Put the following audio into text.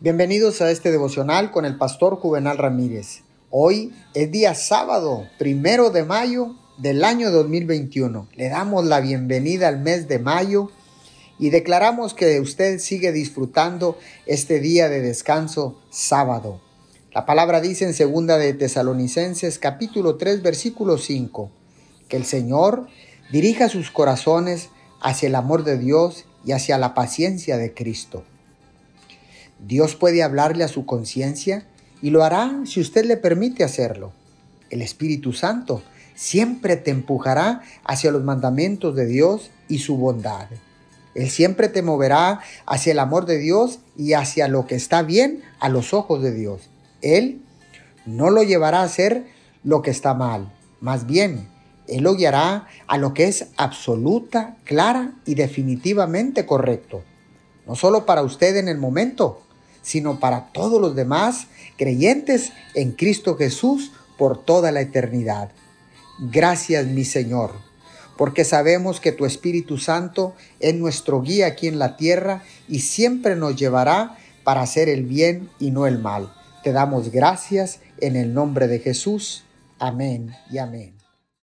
Bienvenidos a este devocional con el pastor Juvenal Ramírez. Hoy es día sábado, primero de mayo del año 2021. Le damos la bienvenida al mes de mayo y declaramos que usted sigue disfrutando este día de descanso sábado. La palabra dice en segunda de Tesalonicenses capítulo 3 versículo 5 que el Señor dirija sus corazones hacia el amor de Dios y hacia la paciencia de Cristo. Dios puede hablarle a su conciencia y lo hará si usted le permite hacerlo. El Espíritu Santo siempre te empujará hacia los mandamientos de Dios y su bondad. Él siempre te moverá hacia el amor de Dios y hacia lo que está bien a los ojos de Dios. Él no lo llevará a hacer lo que está mal, más bien, Él lo guiará a lo que es absoluta, clara y definitivamente correcto. No solo para usted en el momento, sino para todos los demás creyentes en Cristo Jesús por toda la eternidad. Gracias mi Señor, porque sabemos que tu Espíritu Santo es nuestro guía aquí en la tierra y siempre nos llevará para hacer el bien y no el mal. Te damos gracias en el nombre de Jesús. Amén y amén.